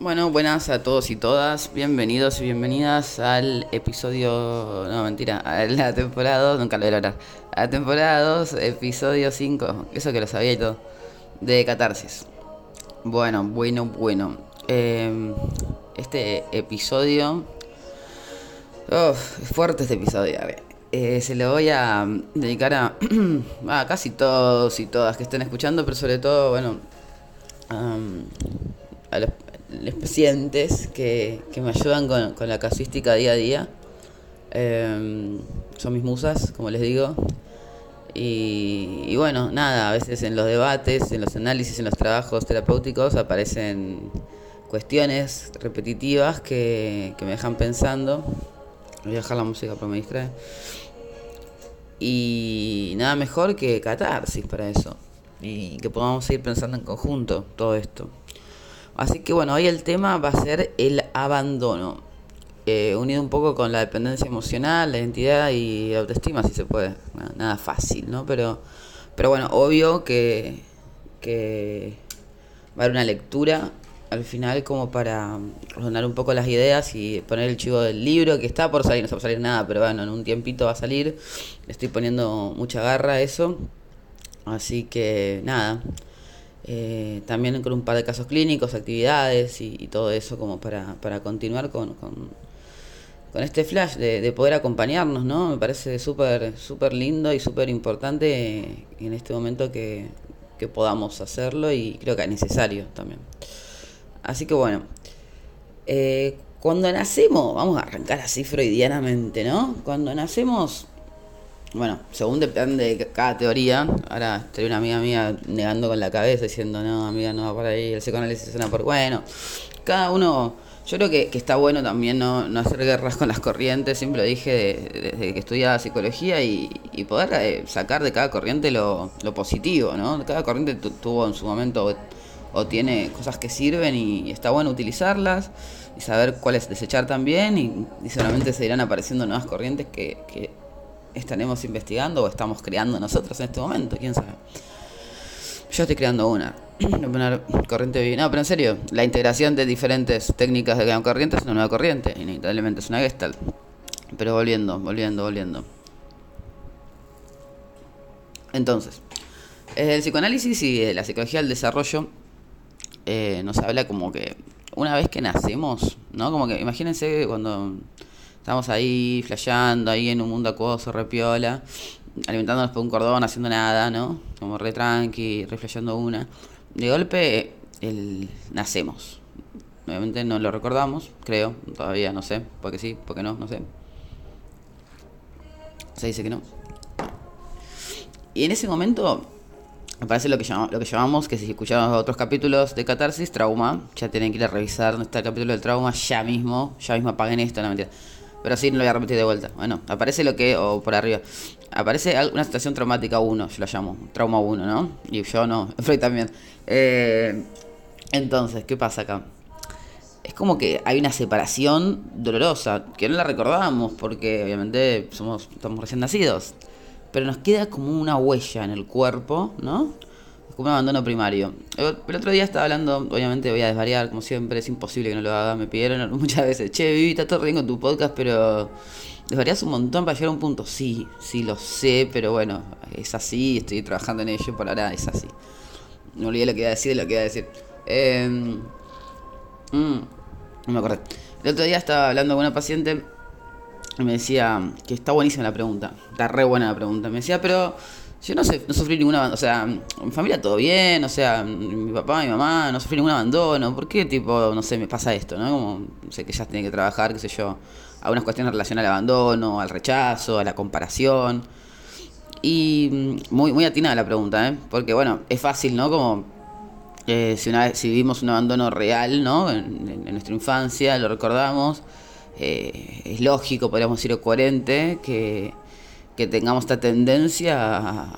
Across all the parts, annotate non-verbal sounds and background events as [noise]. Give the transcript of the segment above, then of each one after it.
Bueno, buenas a todos y todas, bienvenidos y bienvenidas al episodio, no mentira, a la temporada 2, nunca lo voy a lograr, a la temporada 2, episodio 5, eso que lo sabía y todo, de Catarsis. Bueno, bueno, bueno, eh, este episodio, uf, es fuerte este episodio, a ver. Eh, se lo voy a dedicar a, [clears throat] casi todos y todas que estén escuchando, pero sobre todo, bueno, a los, los pacientes que, que, me ayudan con, con, la casuística día a día. Eh, son mis musas, como les digo. Y, y, bueno, nada, a veces en los debates, en los análisis, en los trabajos terapéuticos aparecen cuestiones repetitivas que, que me dejan pensando. Voy a dejar la música para me. Y nada mejor que catarsis para eso. Y que podamos ir pensando en conjunto todo esto. Así que bueno, hoy el tema va a ser el abandono. Eh, unido un poco con la dependencia emocional, la identidad y la autoestima, si se puede. Nada fácil, ¿no? Pero, pero bueno, obvio que, que va a haber una lectura al final como para ordenar un poco las ideas y poner el chivo del libro que está por salir, no está por salir nada, pero bueno, en un tiempito va a salir. Estoy poniendo mucha garra a eso. Así que nada. Eh, también con un par de casos clínicos, actividades y, todo eso como para, para continuar con, con, con este flash de, de, poder acompañarnos, ¿no? Me parece súper súper lindo y súper importante en este momento que, que podamos hacerlo y creo que es necesario también. Así que bueno, eh, cuando nacemos, vamos a arrancar así freudianamente, ¿no? Cuando nacemos, bueno, según depende de cada teoría, ahora estoy una amiga mía negando con la cabeza diciendo, no, amiga, no va por ahí, el psicoanálisis suena por... Bueno, cada uno, yo creo que, que está bueno también no, no, hacer guerras con las corrientes, siempre lo dije desde de, que estudiaba psicología y, y poder eh, sacar de cada corriente lo, lo positivo, ¿no? Cada corriente tuvo en su momento o tiene cosas que sirven y, está bueno utilizarlas y saber cuáles desechar también y, y seguramente se irán apareciendo nuevas corrientes que, que, estaremos investigando o estamos creando nosotros en este momento, quién sabe. Yo estoy creando una. [clears throat] corriente No, pero en serio, la integración de diferentes técnicas de crear corrientes es una nueva corriente, inevitablemente es una gestalt. Pero volviendo, volviendo, volviendo. Entonces, el psicoanálisis y la psicología del desarrollo eh, nos habla como que una vez que nacemos, ¿no? Como que imagínense cuando estamos ahí flasheando, ahí en un mundo acuoso, repiola, alimentándonos por un cordón, haciendo nada, ¿no? Como re tranqui, re una. De golpe, el, nacemos. Obviamente no lo recordamos, creo, todavía no sé, porque sí, porque no, no sé. Se dice que no. Y en ese momento me parece lo que, llamamos, lo que llamamos, que si escuchamos otros capítulos de Catarsis, trauma, ya tienen que ir a revisar donde está el capítulo del trauma ya mismo, ya mismo apaguen esto, no mentira. No lo voy a repetir de vuelta. Bueno, aparece lo que, o por arriba, aparece una situación traumática 1, yo lo llamo, trauma 1, ¿no? Y yo no, [laughs] Freud también. Eh, entonces, ¿qué pasa acá? Es como que hay una separación dolorosa, que no la recordamos, porque obviamente somos, estamos recién nacidos pero nos queda como una huella en el cuerpo, ¿no? Como abandono primario. El otro día estaba hablando, obviamente voy a desvariar, como siempre, es imposible que no lo haga. Me pidieron [laughs] muchas veces, che, Vivi, está todo bien con tu podcast, pero desvarias un montón para llegar a un punto. Sí, sí, lo sé, pero bueno, es así, estoy trabajando en ello, por ahora es así. Me olvidé lo que iba a decir, lo que iba a decir. Eh, no me acordé. El otro día estaba hablando con una paciente me decía que está buenísima la pregunta, está re buena la pregunta. Me decía, pero yo no, sé, no sufrí ninguna, o sea, mi familia todo bien, o sea, mi papá, mi mamá, no sufrí ningún abandono. ¿Por qué, tipo, no sé, me pasa esto, no? Como, sé, que ya tiene que trabajar, qué sé yo, algunas cuestiones relacionadas al abandono, al rechazo, a la comparación. Y muy, muy atinada la pregunta, ¿eh? Porque, bueno, es fácil, ¿no? Como eh, si, una vez, si vivimos un abandono real, ¿no? En, en, en nuestra infancia, lo recordamos eh, es lógico, podríamos decir, coherente que, que tengamos esta tendencia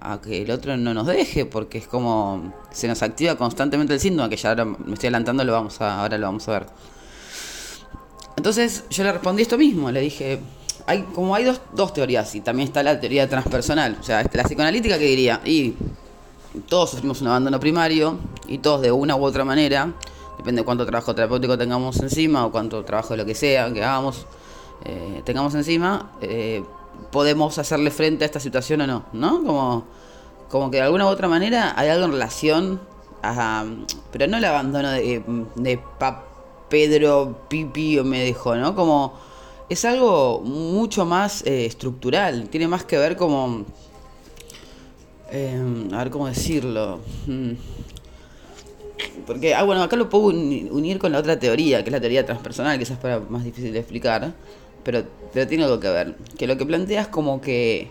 a, que el otro no nos deje, porque es como se nos activa constantemente el síntoma, que ya ahora me estoy adelantando, lo vamos ahora lo vamos a ver. Entonces yo le respondí esto mismo, le dije, hay, como hay dos, dos teorías, y también está la teoría transpersonal, o sea, la psicoanalítica que diría, y todos sufrimos un abandono primario, y todos de una u otra manera, depende de cuánto trabajo terapéutico tengamos encima o cuánto trabajo de lo que sea que hagamos eh, tengamos encima, eh, podemos hacerle frente a esta situación o no, ¿no? Como, como que de alguna u otra manera hay algo en relación a... Pero no el abandono de, de Pedro Pipi o me dejó, ¿no? Como es algo mucho más eh, estructural, tiene más que ver como... a ver cómo decirlo. Mm. Porque, ah, bueno, acá lo puedo unir con la otra teoría, que es la teoría transpersonal, que es para más difícil de explicar pero, pero tiene algo que ver. Que lo que planteas como que...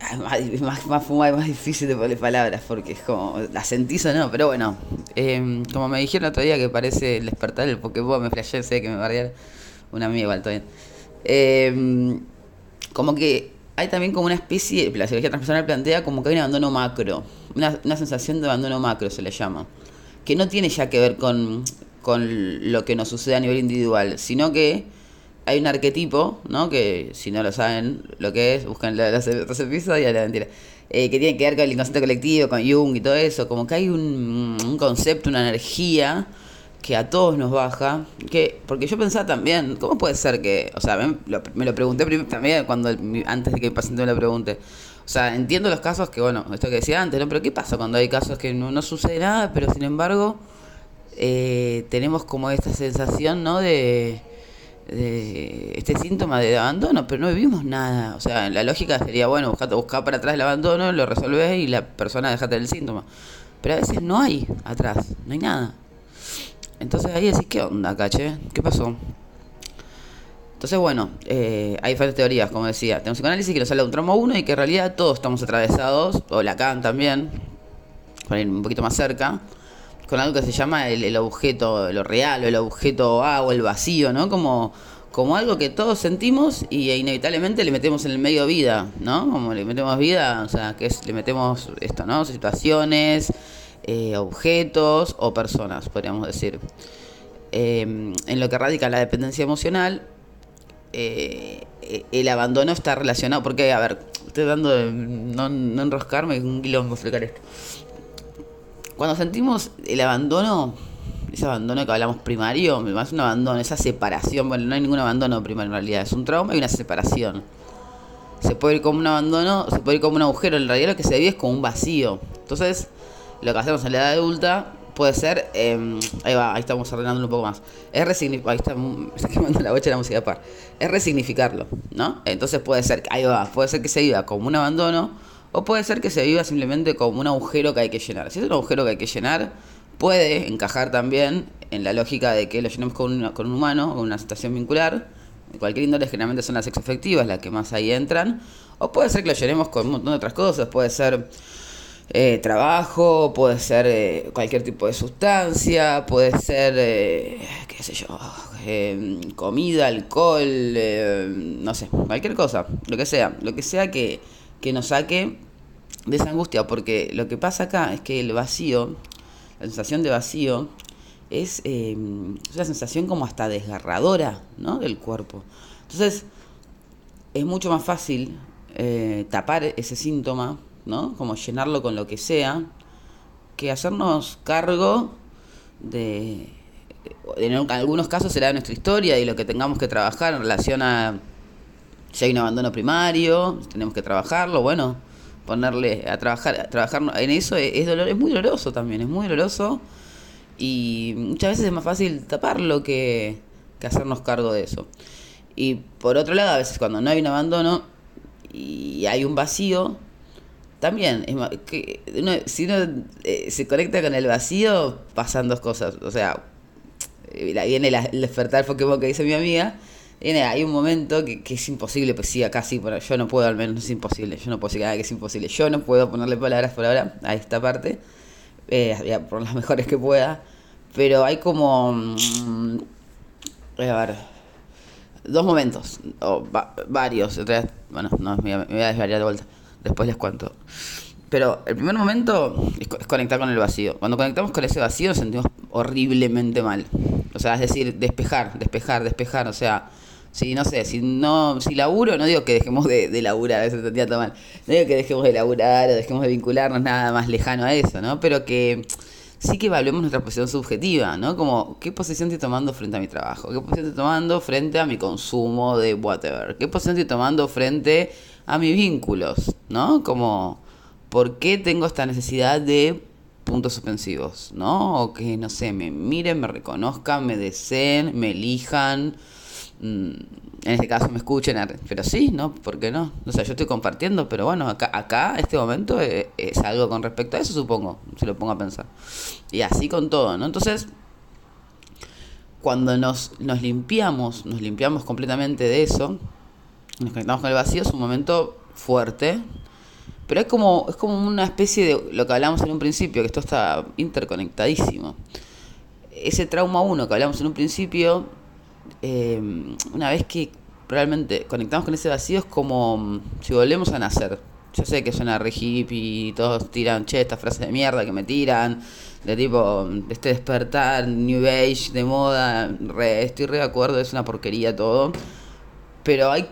Es más, más, más, difícil de poner palabras porque es como... La sentís o no, pero bueno. Em, como me dijeron otro día que parece el despertar el Pokémon, me flashé, sé que me bardearon. Una amiga igual, todo bien. Em, como que hay también como una especie, la psicología transpersonal plantea como que hay un abandono macro, una, una, sensación de abandono macro se le llama, que no tiene ya que ver con, con lo que nos sucede a nivel individual, sino que hay un arquetipo, ¿no? Que si no lo saben lo que es, buscan los, los episodios, la mentira. Eh, que tiene que ver con el inconsciente colectivo, con Jung y todo eso. Como que hay un, un concepto, una energía que a todos nos baja. que Porque yo pensaba también, ¿cómo puede ser que.? O sea, me lo, me lo pregunté también cuando antes de que el paciente me lo pregunte. O sea, entiendo los casos que, bueno, esto que decía antes, ¿no? Pero ¿qué pasa cuando hay casos que no, no sucede nada, pero sin embargo eh, tenemos como esta sensación, ¿no? De este síntoma de abandono, pero no vivimos nada. O sea, la lógica sería, bueno, buscar, buscar para atrás el abandono, lo resolvés y la persona dejate el síntoma. Pero a veces no hay atrás, no hay nada. Entonces ahí decís, ¿qué onda, caché? ¿Qué pasó? Entonces, bueno, eh, hay diferentes teorías, como decía. Tenemos psicoanálisis que nos habla de un trauma 1 y que en realidad todos estamos atravesados, o Lacan también, un poquito más cerca, con algo que se llama el, objeto, lo real, o el objeto A o el vacío, ¿no? Como, como algo que todos sentimos y inevitablemente le metemos en el medio vida, ¿no? Como le metemos vida, o sea, que es, le metemos esto, ¿no? Situaciones, eh, objetos o personas, podríamos decir. Em, en lo que radica la dependencia emocional, eh, el abandono está relacionado, porque, a ver, estoy dando de no, no enroscarme, un quilombo explicar esto. Cuando sentimos el abandono, ese abandono que hablamos primario, más un abandono, esa separación, bueno, no hay ningún abandono primario en realidad, es un trauma y una separación. Se puede ir como un abandono, se puede ir como un agujero, en realidad lo que se vive es como un vacío. Entonces, lo que hacemos en la edad adulta puede ser, em, ahí va, ahí estamos ordenándolo un poco más, es resignificar, ahí está, [laughs] me está quemando la bocha de la música par, es resignificarlo, ¿no? Entonces puede ser, ahí va, puede ser que se viva como un abandono, o puede ser que se viva simplemente como un agujero que hay que llenar. Si es un agujero que hay que llenar, puede encajar también en la lógica de que lo llenemos con, con un humano, con una situación vincular. cualquier índole generalmente son las sexoafectivas las que más ahí entran. O puede ser que lo llenemos con un montón de otras cosas. Puede ser eh, trabajo, puede ser eh, cualquier tipo de sustancia, puede ser, eh, qué sé yo, comida, alcohol, no sé, cualquier cosa, lo que sea. Lo que sea que que nos saque de esa angustia, porque lo que pasa acá es que el vacío, la sensación de vacío, es eh, una sensación como hasta desgarradora ¿no? del cuerpo. Entonces, es mucho más fácil eh, tapar ese síntoma, ¿no? como llenarlo con lo que sea, que hacernos cargo de, en algunos casos será nuestra historia y lo que tengamos que trabajar en relación a si hay un abandono primario, tenemos que trabajarlo, bueno, ponerle a trabajar, trabajar en eso es, dolor, es muy doloroso también, es muy doloroso y muchas veces es más fácil taparlo que, que hacernos cargo de eso. Y por otro lado, a veces cuando no hay un abandono y hay un vacío, también, es que si uno eh, se conecta con el vacío, pasan dos cosas. O sea, eh, viene el despertar Pokémon que dice mi amiga, hay un momento que, es imposible, pues sí, acá sí, pero yo no puedo, al menos es imposible, yo no puedo decir que es imposible, yo no puedo ponerle palabras por ahora a esta parte, eh, por las [laughs] mejores que pueda, pero hay como, mm, a ver, dos momentos, o varios, bueno, no, me, voy a desvariar de vuelta, después les cuento. Pero el primer momento es conectar con el vacío. Cuando conectamos con ese vacío nos sentimos horriblemente mal. O sea, es decir, despejar, despejar, despejar. O sea, si no sé, si no, si laburo, no digo que dejemos de, de laburar, a veces tendría mal. No digo que dejemos de laburar o dejemos de vincularnos nada más lejano a eso, ¿no? Pero que sí que evaluemos nuestra posición subjetiva, ¿no? Como, ¿qué posición estoy tomando frente a mi trabajo? ¿Qué posición estoy tomando frente a mi consumo de whatever? ¿Qué posición estoy tomando frente a mis vínculos? ¿No? Como, ¿por qué tengo esta necesidad de puntos suspensivos? ¿No? O que, no sé, me miren, me reconozcan, me deseen, me elijan en este caso me escuchen, pero sí, ¿no? ¿Por qué no? O sea, yo estoy compartiendo, pero bueno, acá, acá este momento es, algo con respecto a eso, supongo, si lo pongo a pensar. Y así con todo, ¿no? Entonces, cuando nos, nos limpiamos, nos limpiamos completamente de eso, nos conectamos con el vacío, es un momento fuerte, pero es como, es como una especie de lo que hablamos en un principio, que esto está interconectadísimo. Ese trauma 1 que hablamos en un principio Em, una vez que realmente conectamos con ese vacío es como mm, si volvemos a nacer. Yo sé que suena re hippie todos tiran, che, estas frases de mierda que me tiran, de tipo, este despertar, New Age, de moda, estoy re de acuerdo, es una porquería todo. Pero hay,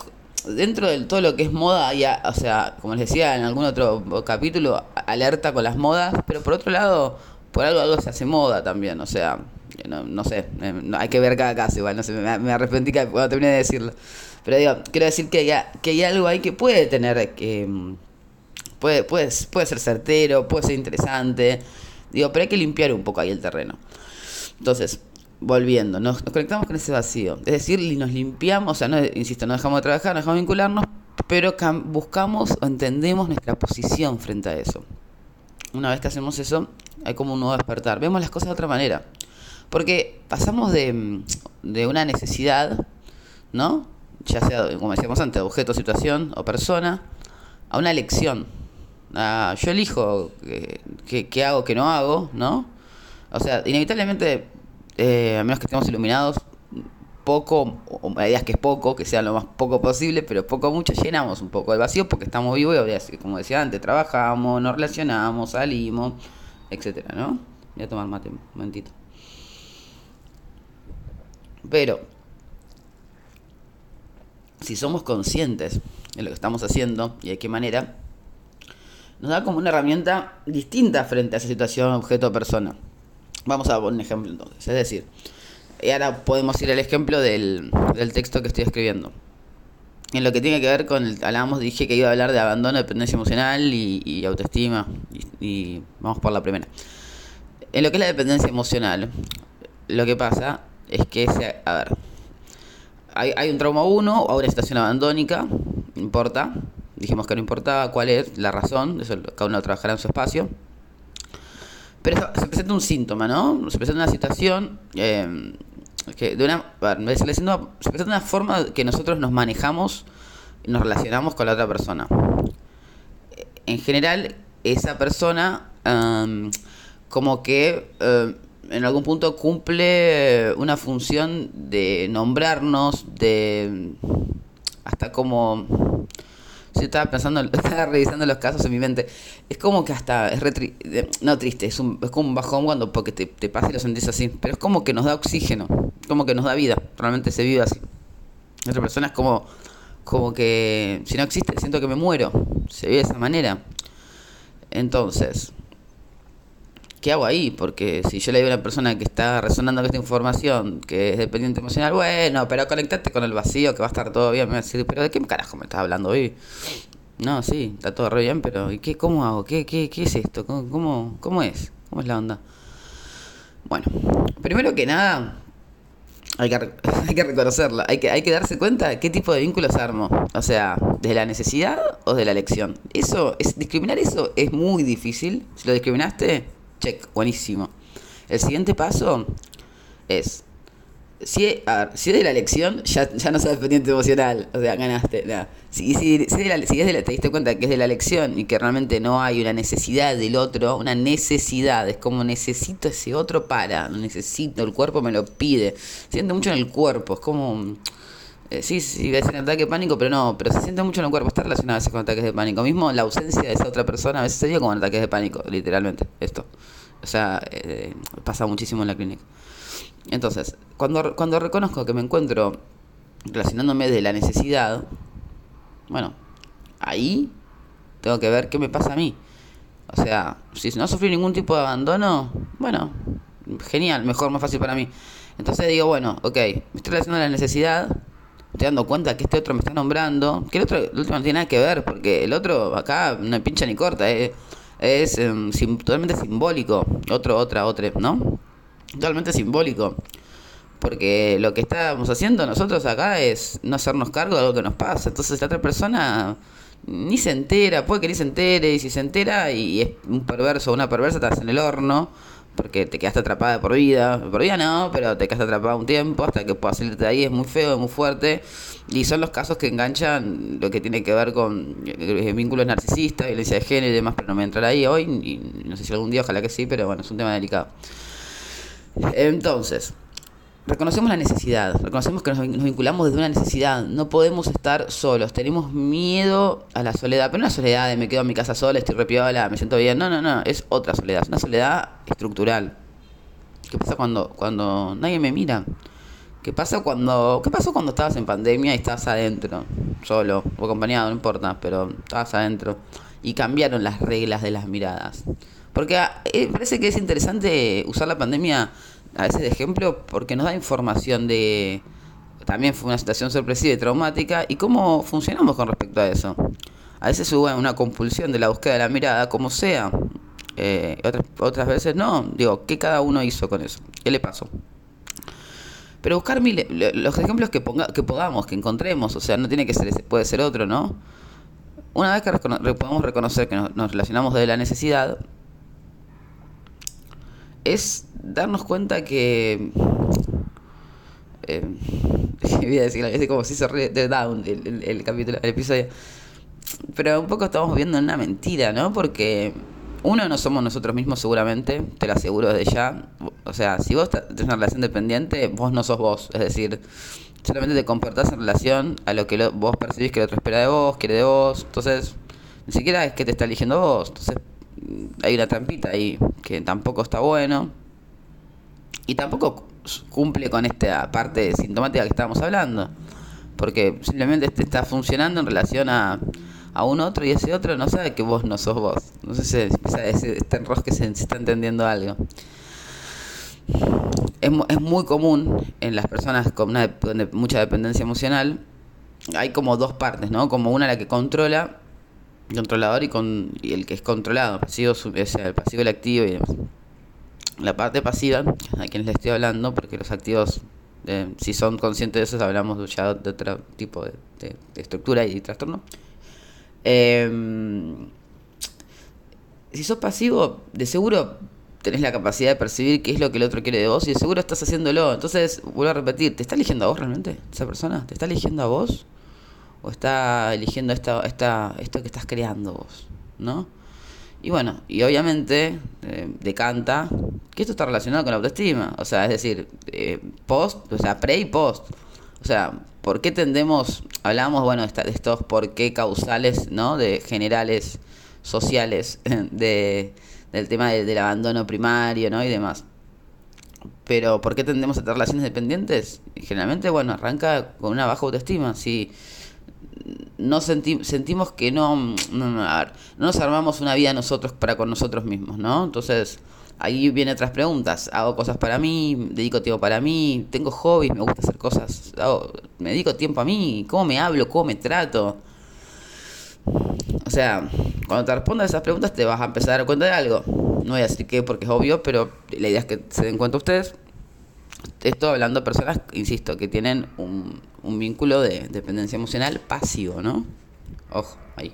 dentro de todo lo que es moda, ya, o sea, como les decía en algún otro capítulo, alerta con las modas, pero por otro lado, por algo algo se hace moda también, o sea, no, no sé, hay que ver cada caso igual, no sé, me, arrepentí cuando terminé de decirlo. Pero digo, quiero decir que hay, que hay algo ahí que puede tener, que mm, puede, puede, puede ser certero, puede ser interesante, digo, pero hay que limpiar un poco ahí el terreno. Entonces, volviendo, nos, conectamos con ese vacío, es decir, nos limpiamos, o sea, no, insisto, no dejamos de trabajar, no dejamos de vincularnos, pero buscamos o entendemos nuestra posición frente a eso. Una vez que hacemos eso, hay como un nuevo despertar. Vemos las cosas de otra manera. Porque pasamos de, de una necesidad, ¿no? Ya sea, como decíamos antes, objeto, situación o persona, a una elección. yo elijo qué, hago, qué no hago, ¿no? O sea, inevitablemente, eh, a menos que estemos iluminados, poco, o la idea que es poco, que sea lo más poco posible, pero poco mucho llenamos un poco el vacío porque estamos vivos y, como decía antes, trabajamos, nos relacionamos, salimos, etcétera, ¿no? Voy a tomar mate un momentito. Pero, si somos conscientes de lo que estamos haciendo y de qué manera, nos da como una herramienta distinta frente a esa situación, objeto o persona. Vamos a poner un ejemplo entonces. Es decir, y ahora podemos ir al ejemplo del, texto que estoy escribiendo. En lo que tiene que ver con el, hablábamos, dije que iba a hablar de abandono, dependencia emocional y, autoestima. Y, y, vamos por la primera. En lo que es la dependencia emocional, lo que pasa es que, a ver, hay, hay un trauma 1 o una situación abandónica, no importa, dijimos que no importaba cuál es la razón, eso cada uno trabajará en su espacio. Pero se presenta un síntoma, ¿no? Se presenta una situación eh, que de una, se presenta una forma que nosotros nos manejamos y nos relacionamos con la otra persona. En general, esa persona um, como que um, en algún punto cumple una función de nombrarnos, de hasta como si estaba pensando, [laughs] estaba revisando los casos en mi mente. Es como que hasta es no triste, es, un, es como un bajón cuando porque te, te pasa y lo sentís así. Pero es como que nos da oxígeno, como que nos da vida. Realmente se vive así. Otra persona es como, como que si no existe, siento que me muero. Se vive de esa manera. Entonces, ¿qué hago ahí? Porque si yo le digo a una persona que está resonando con esta información, que es dependiente emocional, bueno, pero conectate con el vacío, que va a estar todo bien. Me va a decir, pero ¿de qué carajo me estás hablando hoy? No, sí, está todo re bien, pero ¿y qué, cómo hago? ¿Qué, qué, qué es esto? ¿Cómo, es? ¿Cómo es la onda? Bueno, primero que nada, hay que, [laughs] hay que reconocerla, hay que, darse cuenta de qué tipo de vínculos armo. O sea, ¿de la necesidad o de la elección? Eso, es, discriminar eso es muy difícil. Si lo discriminaste, check, buenísimo. El siguiente paso es, si, si es de la elección, ya, ya no sos dependiente emocional, o sea, ganaste. Si, la, es de la, te diste cuenta que es de la elección y que realmente no hay una necesidad del otro, una necesidad, es como necesito ese otro para, necesito, el cuerpo me lo pide. Siente mucho en el cuerpo, es como... Eh, sí, sí, es un ataque de pánico, pero no, pero se siente mucho en el cuerpo, está relacionado a veces con ataques de pánico. Mismo la ausencia de esa otra persona a veces sería como ataques de pánico, literalmente, esto. O sea, eh, pasa muchísimo en la clínica. Entonces, cuando, cuando reconozco que me encuentro relacionándome de la necesidad, bueno, ahí tengo que ver qué me pasa a mí. O sea, si no sufrí ningún tipo de abandono, bueno, genial, mejor, más fácil para mí. Entonces digo, bueno, ok, me estoy relacionando a la necesidad, estoy dando cuenta que este otro me está nombrando, que el otro, el otro no tiene nada que ver, porque el otro acá no pincha ni corta, eh, es em, totalmente simbólico, otro, otra, otra, ¿no? Totalmente simbólico. Porque lo que estamos haciendo nosotros acá es no hacernos cargo de algo que nos pasa. Entonces la otra persona ni se entera, puede que ni se entere, y si se entera y es un perverso o una perversa, estás en el horno, porque te quedaste atrapada por vida. Por vida no, pero te quedaste atrapada un tiempo hasta que puedas salirte de ahí, es muy feo, es muy fuerte. Y son los casos que enganchan lo que tiene que ver con eh, vínculos narcisistas, violencia de género y demás, pero no me entrar ahí hoy, y no sé si algún día, ojalá que sí, pero bueno, es un tema delicado. Entonces, reconocemos la necesidad, reconocemos que nos, vinculamos desde una necesidad, no podemos estar solos, tenemos miedo a la soledad, pero no una soledad de me quedo en mi casa sola, estoy repiola, me siento bien, no, no, no, es otra soledad, es una soledad estructural. ¿Qué pasa cuando, cuando nadie me mira? ¿Qué pasa cuando, qué pasó cuando estabas en pandemia y estabas adentro, solo o acompañado, no importa, pero estabas adentro y cambiaron las reglas de las miradas? Porque ah, eh, parece que es interesante usar la pandemia a veces de ejemplo porque nos da información de también fue una situación sorpresiva y traumática y cómo funcionamos con respecto a eso. A veces hubo una compulsión de la búsqueda de la mirada, como sea. Eh, otras, otras veces no. Digo, ¿qué cada uno hizo con eso? ¿Qué le pasó? Pero buscar mil, los ejemplos que, ponga, que podamos, que encontremos, o sea, no tiene que ser ese, puede ser otro, ¿no? Una vez que podemos reconocer que nos, nos relacionamos de la necesidad, es darnos cuenta que... Eh, [laughs] voy a decir, es como si se de Down el, el, capítulo, el episodio. Pero un poco estamos viendo una mentira, ¿no? Porque uno no somos nosotros mismos seguramente, te lo aseguro desde ya. O sea, si vos tenés una relación dependiente, vos no sos vos. Es decir, solamente te comportás en relación a lo que vos percibís que el otro espera de vos, quiere de vos. Entonces, ni siquiera es que te está eligiendo vos. Entonces, hay una trampita ahí que tampoco está bueno. Y tampoco cumple con esta parte sintomática que estábamos hablando. Porque simplemente este está funcionando en relación a, a un otro y ese otro no sabe que vos no sos vos. No sé si está en que se, está entendiendo algo. Es, es, muy común en las personas con una, mucha dependencia emocional. Hay como dos partes, ¿no? Como una la que controla controlador y, con, el que es controlado, pasivo, o sea, el pasivo, el activo y. La parte pasiva, a quien les estoy hablando, porque los activos, eh, si son conscientes de eso, hablamos ya de otro tipo de, estructura y trastorno. Em, si sos pasivo, de seguro tenés la capacidad de percibir qué es lo que el otro quiere de vos y de seguro estás haciéndolo. Entonces, vuelvo a repetir, ¿te está eligiendo a vos realmente esa persona? ¿Te está eligiendo a vos? O está eligiendo esta, esta, esto que estás creando vos, ¿no? Y bueno, y obviamente eh, decanta que esto está relacionado con la autoestima, o sea, es decir, eh, post, o sea, pre y post. O sea, ¿por qué tendemos, hablamos, bueno, de estos por qué causales, ¿no? De generales sociales, [laughs] de, del tema del abandono primario, ¿no? Y demás. Pero, ¿por qué tendemos a tener relaciones dependientes? Generalmente, bueno, arranca con una baja autoestima. Si no sentimos que no, no, no, nos armamos una vida nosotros para con nosotros mismos, ¿no? Entonces, ahí vienen otras preguntas. Hago cosas para mí, dedico tiempo para mí, tengo hobbies, me gusta hacer cosas, me dedico tiempo a mí, cómo me hablo, cómo me trato. O sea, cuando te respondas esas preguntas te vas a empezar a dar cuenta de algo. No voy a decir qué porque es obvio, pero la idea es que se den cuenta ustedes. Esto hablando de personas, insisto, que tienen un, un vínculo de dependencia emocional pasivo, ¿no? Ojo, ahí.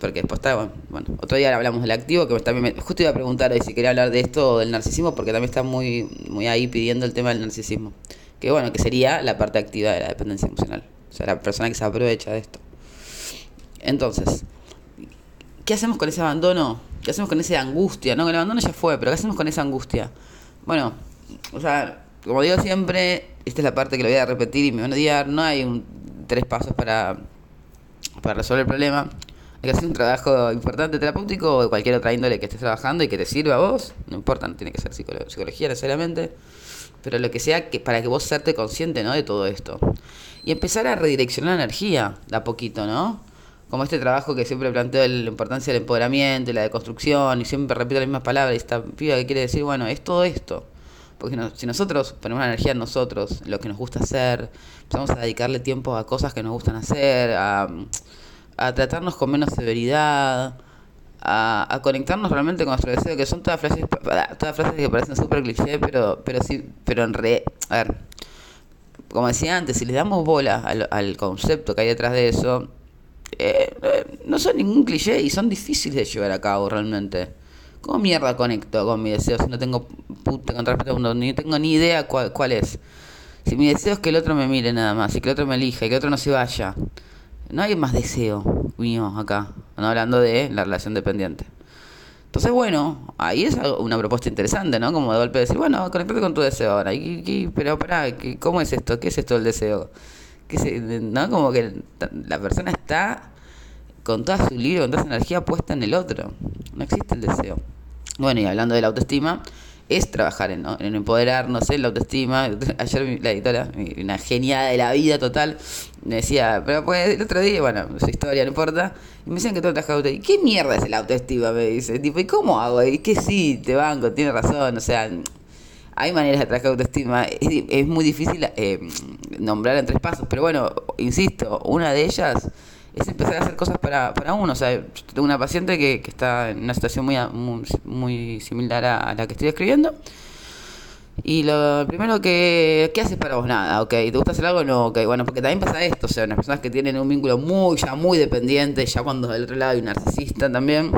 Porque después está, bueno, otro día hablamos del activo, que también me, justo iba a preguntar hoy si quería hablar de esto del narcisismo, porque también está muy, muy ahí pidiendo el tema del narcisismo. Que bueno, que sería la parte activa de la dependencia emocional. O sea, la persona que se aprovecha de esto. Entonces, ¿qué hacemos con ese abandono? ¿Qué hacemos con esa angustia? No, el abandono ya fue, pero ¿qué hacemos con esa angustia? Bueno, o sea, como digo siempre, esta es la parte que lo voy a repetir y me van a odiar, no hay un, tres pasos para, para resolver el problema. Hay que hacer un trabajo importante terapéutico o de cualquier otra índole que estés trabajando y que te sirva a vos. No importa, no tiene que ser psicología necesariamente. Pero lo que sea que para que vos serte consciente ¿no? de todo esto. Y empezar a redireccionar la energía de a poquito, ¿no? como este trabajo que siempre planteo la importancia del empoderamiento y la deconstrucción, y siempre repito las mismas palabras, y esta piba que quiere decir, bueno, es todo esto. Porque si nosotros ponemos una energía en nosotros, lo que nos gusta hacer, empezamos a dedicarle tiempo a cosas que nos gustan hacer, a, tratarnos con menos severidad, a, conectarnos realmente con nuestro deseo, que son todas frases, todas frases que parecen súper cliché, pero, pero sí, pero en re... A ver, como decía antes, si le damos bola al, al concepto que hay detrás de eso, eh, eh, no son ningún cliché y son difíciles de llevar a cabo realmente. ¿Cómo mierda conecto con mi deseo si no tengo puta con respeto ni tengo ni idea cuál, es? Si mi deseo es que el otro me mire nada más, y que el otro me elija, y que el otro no se vaya. No hay más deseo mío acá, no hablando de la relación dependiente. Entonces, bueno, ahí es una propuesta interesante, ¿no? Como de golpe decir, bueno, conectate con tu deseo ahora. ¿Y, pero pará, ¿cómo es esto? ¿Qué es esto del deseo? que ¿no? Como que la persona está con toda su libro, con toda su energía puesta en el otro. No existe el deseo. Bueno, y hablando de la autoestima, es trabajar en, en empoderarnos en la autoestima. [laughs] Ayer la editora, una geniada de la vida total, me decía, pero pues el otro día, bueno, su historia no importa, y me decían que todo trabaja autoestima. ¿Qué mierda es el autoestima? Me dice, tipo, ¿y cómo hago? Y que sí, te banco, tiene razón, o sea, hay maneras de trabajar autoestima. Es, muy difícil eh, nombrar en tres pasos, pero bueno, insisto, una de ellas es empezar a hacer cosas para, para uno. O sea, tengo una paciente que, que está en una situación muy, muy, similar a, la que estoy escribiendo. Y lo primero que, ¿qué haces para vos? Nada, ok. ¿Te gusta hacer algo? No, ok. Bueno, porque también pasa esto, o sea, unas personas que tienen un vínculo muy, ya muy dependiente, ya cuando del otro lado hay un narcisista también,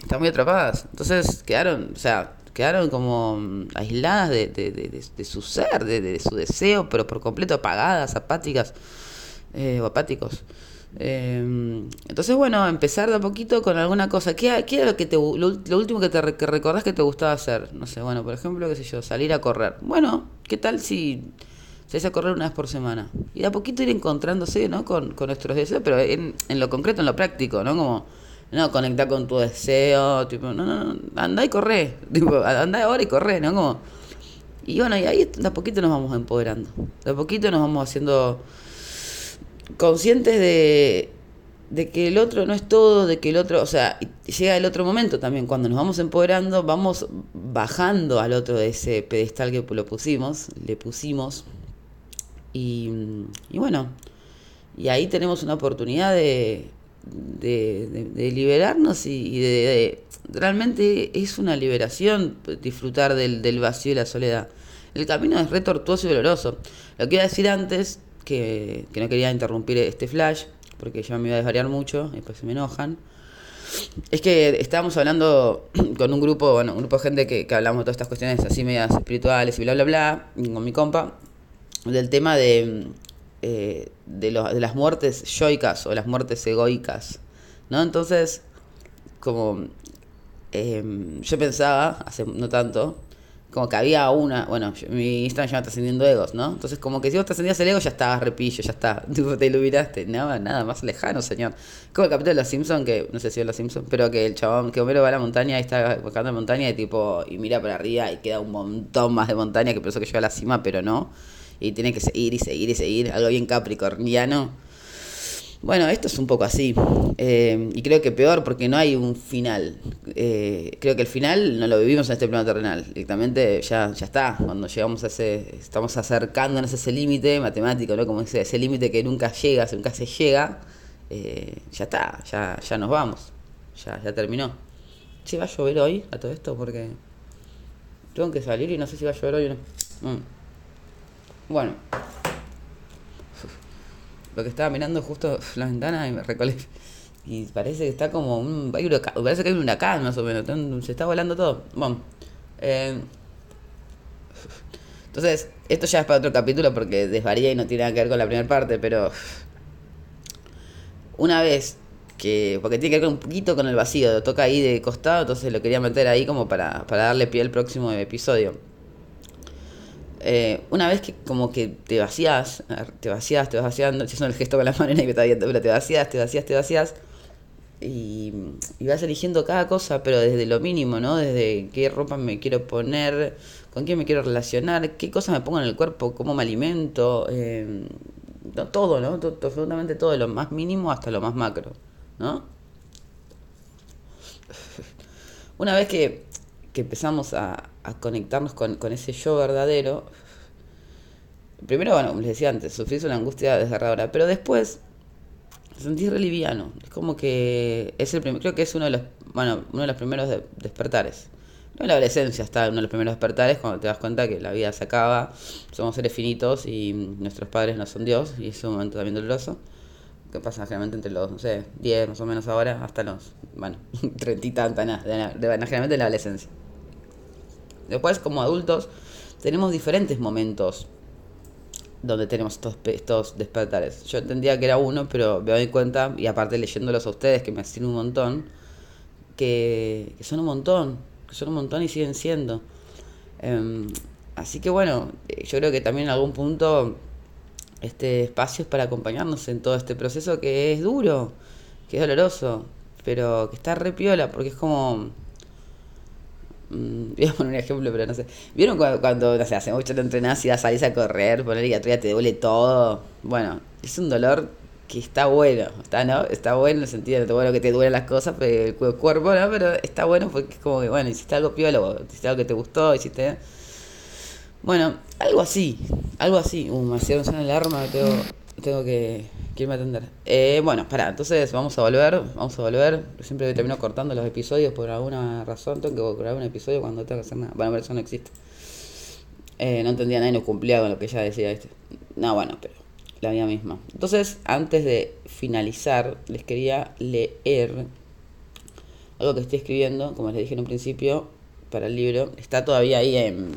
están muy atrapadas. Entonces quedaron, o sea, quedaron como mm, aisladas de, de, de, su ser, de, su deseo, pero por completo apagadas, apáticas eh, o apáticos. Em, entonces, bueno, empezar de a poquito con alguna cosa. ¿Qué, qué era lo, que te, lo, último que, te, que recordás que te gustaba hacer? No sé, bueno, por ejemplo, qué sé yo, salir a correr. Bueno, ¿qué tal si salís a correr una vez por semana? Y de a poquito ir encontrándose, ¿no? Con, con nuestros deseos, pero en, en lo concreto, en lo práctico, ¿no? Como no, conectar con tu deseo, tipo, no, no, no, anda y corre, [laughs] tipo, anda ahora y corre, ¿no? Como, y bueno, y ahí de a poquito nos vamos empoderando, de a poquito nos vamos haciendo conscientes de, de que el otro no es todo, de que el otro, o sea, llega el otro momento también, cuando nos vamos empoderando, vamos bajando al otro de ese pedestal que lo pusimos, le pusimos, y, y bueno, y ahí tenemos una oportunidad de de, liberarnos y, de, Realmente es una liberación disfrutar del, del, vacío y la soledad. El camino es re tortuoso y doloroso. Lo que iba a decir antes, que, no quería interrumpir este flash, porque ya me iba a desvariar mucho, y después se me enojan. Es que estábamos hablando [clears throat] con un grupo, bueno, un grupo de gente que, hablamos de todas estas cuestiones así medias espirituales y bla, bla, bla, con mi compa, del tema de, eh, de, de, las muertes yoicas o las muertes egoicas, ¿no? Entonces, como em, yo pensaba, hace no tanto, como que había una, bueno, mi Instagram está trascendiendo egos, ¿no? Entonces, como que si vos trascendías el ego, ya estabas repillo, ya está, [laughs] te iluminaste, nada, nada más lejano, señor. Como el capítulo de Los Simpsons, que no sé si es Los Simpsons, pero que el chabón, que Homero va a la montaña y está buscando la montaña y tipo, y mira para arriba y queda un montón más de montaña que pensó que llega a la cima, pero no y tiene que seguir y seguir y seguir, algo bien capricorniano. Bueno, esto es un poco así. Eh, y creo que peor porque no hay un final. Eh, creo que el final no lo vivimos en este plano terrenal. Directamente ya, ya está. Cuando llegamos a ese. Estamos acercándonos a ese límite matemático, ¿no? Como ese, ese límite que nunca llega, nunca se llega. Eh, ya está, ya, ya nos vamos. Ya, ya terminó. ¿Se va a llover hoy a todo esto? Porque tengo que salir y no sé si va a llover hoy o no. Mm. Bueno. Lo que estaba mirando justo [laughs] la ventana y me recolé. Y parece que está como un. parece que hay un huracán más o menos. Se está volando todo. Bueno. Eh, [laughs] entonces, esto ya es para otro capítulo porque desvaría y no tiene nada que ver con la primera parte, pero. [sighs] Una vez que. Porque tiene que ver un poquito con el vacío, toca ahí de costado, entonces lo quería meter ahí como para, para darle pie al próximo episodio. Eh, una vez que como que te vacías, te vacías, te vas vaciando, es el gesto con la [laughs] mano y viendo, pero te vacías, te vacías, te vacías, y, vas eligiendo cada cosa, pero desde lo mínimo, ¿no? Desde qué ropa me quiero poner, con quién me quiero relacionar, qué cosas me pongo en el cuerpo, cómo me alimento, eh, todo, ¿no? Todo, absolutamente todo, de lo más mínimo hasta lo más macro, ¿no? [laughs] Una vez que, que empezamos a, a conectarnos con, con, ese yo verdadero, primero, bueno, como les decía antes, sufrís una angustia desgarradora, pero después sentís re liviano. Es como que es el primer, creo que es uno de los, bueno, uno de los primeros despertares. No en la adolescencia está uno de los primeros despertares cuando te das cuenta que la vida se acaba, somos seres finitos y nuestros padres no son Dios y es un momento también doloroso. Que pasa generalmente entre los, no sé, 10 más o menos ahora, hasta los, bueno, [laughs] 30 y tantas, generalmente en la adolescencia. Después, como adultos, tenemos diferentes momentos donde tenemos estos, estos despertares. Yo entendía que era uno, pero me doy cuenta, y aparte leyéndolos a ustedes, que me sirven un montón, que, son un montón, que son un montón y siguen siendo. Em, así que bueno, eh, yo creo que también en algún punto este espacio es para acompañarnos en todo este proceso que es duro, que es doloroso, pero que está re piola, porque es como Mm, [laughs] voy a poner un ejemplo, pero no sé. ¿Vieron cuando, no sé, hace mucho te entrenás y ya salís a correr, poner y te duele todo? Bueno, es un dolor que está bueno, está, ¿no? Está bueno en el sentido de bueno que te duelen las cosas, pero el cuerpo, ¿no? Pero está bueno porque es como que, bueno, hiciste algo piola, hiciste algo que te gustó, hiciste... Bueno, algo así, algo así. Uh, me hicieron sonar el arma, tengo, tengo que ¿Quién me atender? Eh, bueno, para, entonces vamos a volver, vamos a volver. Siempre termino cortando los episodios por alguna razón. Tengo que grabar un episodio cuando tengo que hacer nada. Bueno, pero eso no existe. Eh, no entendía nada y no cumplía con lo que ya decía este. No, bueno, pero la mía misma. Entonces, antes de finalizar, les quería leer algo que estoy escribiendo, como les dije en un principio, para el libro. Está todavía ahí en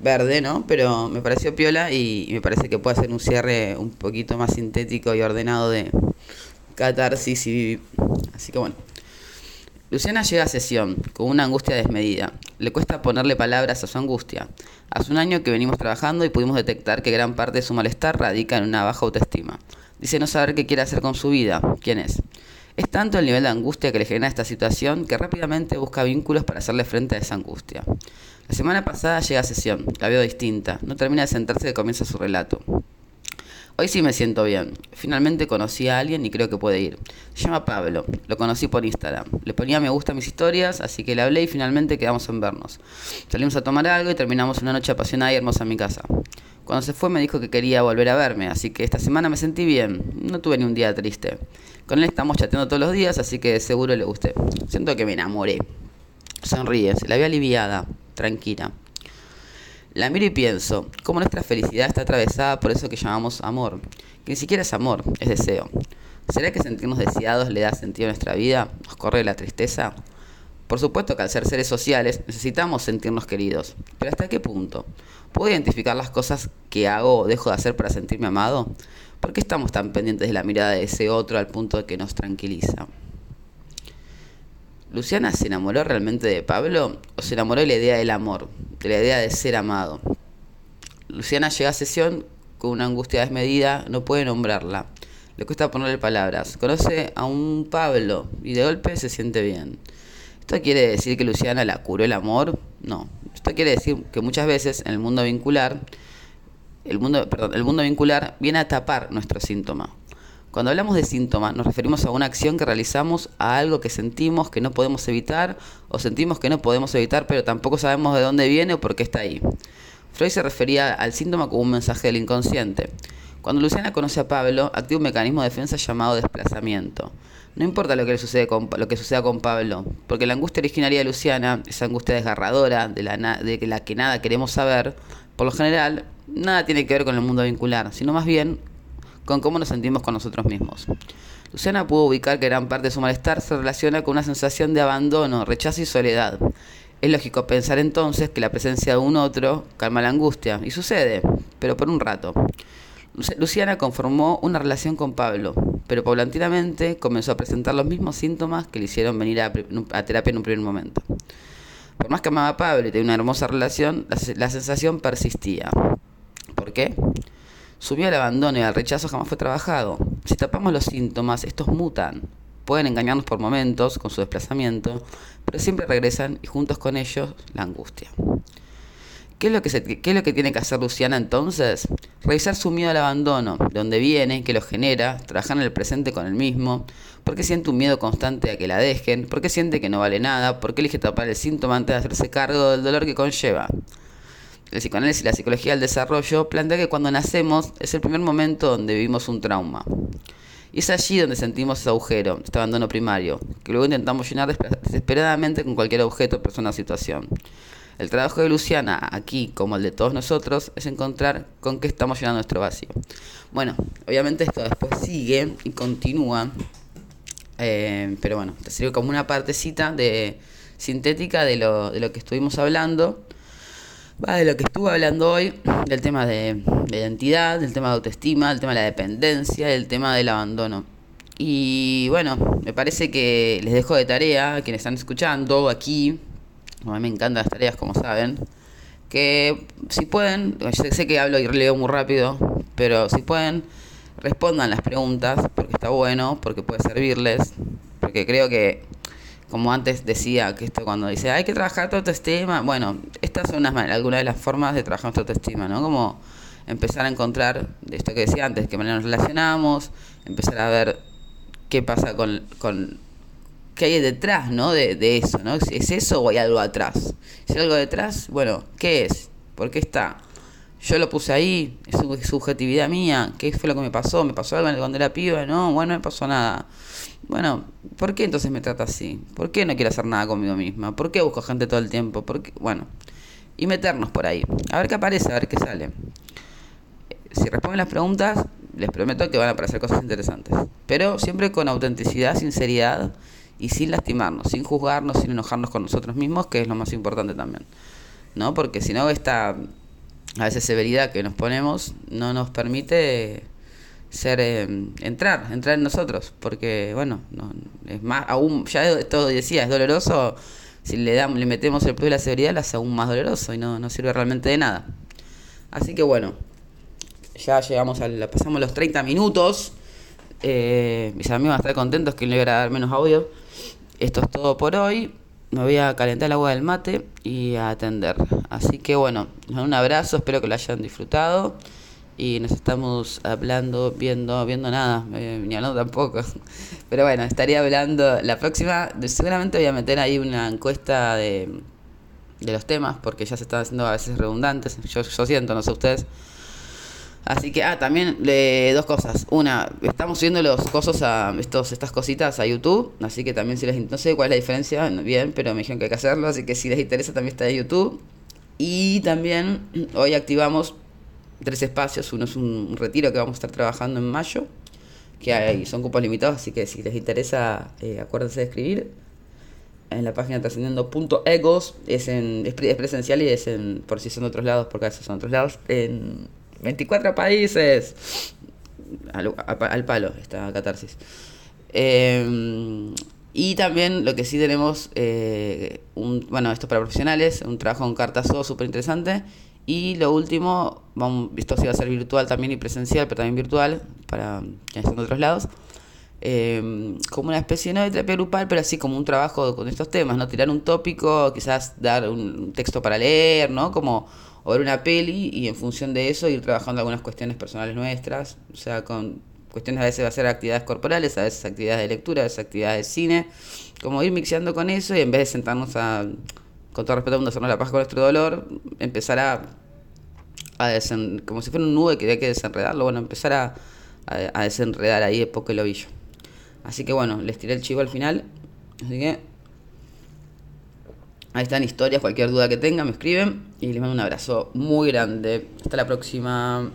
verde, ¿no? Pero me pareció piola y me parece que puede ser un cierre un poquito más sintético y ordenado de catarsis y... Así que bueno. Luciana llega a sesión con una angustia desmedida. Le cuesta ponerle palabras a su angustia. Hace un año que venimos trabajando y pudimos detectar que gran parte de su malestar radica en una baja autoestima. Dice no saber qué quiere hacer con su vida. ¿Quién es? Es tanto el nivel de angustia que le genera esta situación que rápidamente busca vínculos para hacerle frente a esa angustia. La semana pasada llega a sesión, la veo distinta, no termina de sentarse que comienza su relato. Hoy sí me siento bien. Finalmente conocí a alguien y creo que puede ir. Se llama Pablo. Lo conocí por Instagram. Le ponía me gusta a mis historias, así que le hablé y finalmente quedamos en vernos. Salimos a tomar algo y terminamos una noche apasionada y hermosa en mi casa. Cuando se fue me dijo que quería volver a verme, así que esta semana me sentí bien. No tuve ni un día triste. Con él estamos chateando todos los días, así que seguro le gusté. Siento que me enamoré. Sonríe, se la ve aliviada tranquila. La miro y pienso, cómo nuestra felicidad está atravesada por eso que llamamos amor, que ni siquiera es amor, es deseo. ¿Será que sentirnos deseados le da sentido a nuestra vida? ¿Nos corre la tristeza? Por supuesto que al ser seres sociales necesitamos sentirnos queridos, pero ¿hasta qué punto? ¿Puedo identificar las cosas que hago o dejo de hacer para sentirme amado? ¿Por qué estamos tan pendientes de la mirada de ese otro al punto de que nos tranquiliza? ¿Luciana se enamoró realmente de Pablo o se enamoró de la idea del amor, de la idea de ser amado? Luciana llega a sesión con una angustia desmedida, no puede nombrarla. Le cuesta ponerle palabras. Conoce a un Pablo y de golpe se siente bien. ¿Esto quiere decir que Luciana la curó el amor? No. Esto quiere decir que muchas veces en el mundo vincular, el mundo, perdón, el mundo vincular viene a tapar nuestro síntoma. Cuando hablamos de síntoma, nos referimos a una acción que realizamos a algo que sentimos que no podemos evitar o sentimos que no podemos evitar, pero tampoco sabemos de dónde viene o por qué está ahí. Freud se refería al síntoma como un mensaje del inconsciente. Cuando Luciana conoce a Pablo, activa un mecanismo de defensa llamado desplazamiento. No importa lo que, le sucede con, lo que suceda con Pablo, porque la angustia originaria de Luciana, esa angustia desgarradora, de la, de la que nada queremos saber, por lo general, nada tiene que ver con el mundo vincular, sino más bien con cómo nos sentimos con nosotros mismos. Luciana pudo ubicar que gran parte de su malestar se relaciona con una sensación de abandono, rechazo y soledad. Es lógico pensar entonces que la presencia de un otro calma la angustia, y sucede, pero por un rato. Luciana conformó una relación con Pablo, pero paulatinamente comenzó a presentar los mismos síntomas que le hicieron venir a, terapia en un primer momento. Por más que amaba a Pablo y tenía una hermosa relación, la sensación persistía. ¿Por qué? Su miedo al abandono y al rechazo jamás fue trabajado. Si tapamos los síntomas, estos mutan. Pueden engañarnos por momentos con su desplazamiento, pero siempre regresan y juntos con ellos la angustia. ¿Qué es, lo que se, ¿Qué es lo que tiene que hacer Luciana entonces? Revisar su miedo al abandono, de dónde viene, qué lo genera, trabajar en el presente con el mismo, por qué siente un miedo constante a que la dejen, por qué siente que no vale nada, por qué elige tapar el síntoma antes de hacerse cargo del dolor que conlleva. El psicoanálisis y la psicología del desarrollo plantea que cuando nacemos es el primer momento donde vivimos un trauma. Y es allí donde sentimos ese agujero, este abandono primario, que luego intentamos llenar desesperadamente con cualquier objeto, persona o situación. El trabajo de Luciana, aquí como el de todos nosotros, es encontrar con qué estamos llenando nuestro vacío. Bueno, obviamente esto después sigue y continúa, eh, pero bueno, te sirve como una partecita de sintética de lo, de lo que estuvimos hablando. Va de lo que estuve hablando hoy, del tema de, de identidad, del tema de autoestima, del tema de la dependencia, del tema del abandono. Y bueno, me parece que les dejo de tarea a quienes están escuchando aquí, a mí me encantan las tareas, como saben. Que si pueden, sé que hablo y leo muy rápido, pero si pueden, respondan las preguntas, porque está bueno, porque puede servirles, porque creo que, como antes decía, que esto cuando dice hay que trabajar tu autoestima, bueno, estas son unas, algunas de las formas de trabajar nuestra autoestima, ¿no? Como empezar a encontrar, de esto que decía antes, qué manera nos relacionamos, empezar a ver qué pasa con, con qué hay detrás, ¿no? De, de eso, ¿no? ¿Es eso o hay algo atrás? Si hay algo detrás, bueno, ¿qué es? ¿Por qué está? Yo lo puse ahí, es subjetividad mía, ¿qué fue lo que me pasó? ¿Me pasó algo cuando era piba? No, bueno, no me pasó nada. Bueno, ¿por qué entonces me trata así? ¿Por qué no quiero hacer nada conmigo misma? ¿Por qué busco gente todo el tiempo? ¿Por qué? Bueno, y meternos por ahí. A ver qué aparece, a ver qué sale. Si responden las preguntas, les prometo que van a aparecer cosas interesantes. Pero siempre con autenticidad, sinceridad y sin lastimarnos, sin juzgarnos, sin enojarnos con nosotros mismos, que es lo más importante también. ¿No? Porque si no, esta a veces severidad que nos ponemos no nos permite ser eh, entrar, entrar en nosotros, porque bueno, no, es más aún ya todo decía, es doloroso si le damos le metemos el plus de la severidad, lo aún más doloroso y no, no sirve realmente de nada. Así que bueno, ya llegamos a la, pasamos los 30 minutos. Eh, mis amigos van a estar contentos que le voy a dar menos audio. Esto es todo por hoy. Me voy a calentar el agua del mate y a atender. Así que bueno, un abrazo, espero que lo hayan disfrutado. Y nos estamos hablando, viendo, viendo nada, eh, ni hablando tampoco. [laughs] Pero bueno, estaría hablando la próxima. Seguramente voy a meter ahí una encuesta de, de los temas, porque ya se están haciendo a veces redundantes. Yo, siento, no sé ustedes. Así que, ah, también dos cosas. Una, estamos subiendo los cosas a estos, estas cositas a YouTube, así que también si les no sé cuál es la diferencia, bien, pero me dijeron que hay que hacerlo, así que si les interesa también está en YouTube. Y también hoy activamos tres espacios, uno es un retiro que vamos a estar trabajando en mayo, que hay, son cupos limitados, así que si les interesa, eh, acuérdense de escribir en la página trascendiendo.egos, es, en, es presencial y es en, por si son otros lados, porque a son otros lados, en 24 países. Al, palo esta catarsis. Em, y también lo que sí tenemos, eh, un, bueno, esto para profesionales, un trabajo en cartazo súper interesante. Y lo último, vamos, esto sí va a ser virtual también y presencial, pero también virtual, para quienes están de otros lados. Em, como una especie no de terapia grupal, pero así como un trabajo con estos temas, ¿no? Tirar un tópico, quizás dar un texto para leer, ¿no? Como o ver una peli y en función de eso ir trabajando algunas cuestiones personales nuestras, o sea, con cuestiones a veces va a ser actividades corporales, a veces actividades de lectura, a veces actividades de cine, como ir mixeando con eso y en vez de sentarnos a, con todo respeto, a hacernos la paz con nuestro dolor, empezar a, a como si fuera un nube que hay que desenredarlo, bueno, empezar a, a, desenredar ahí el poco el ovillo. Así que bueno, les tiré el chivo al final, así que Ahí están historias, cualquier duda que tengan me escriben y les mando un abrazo muy grande. Hasta la próxima.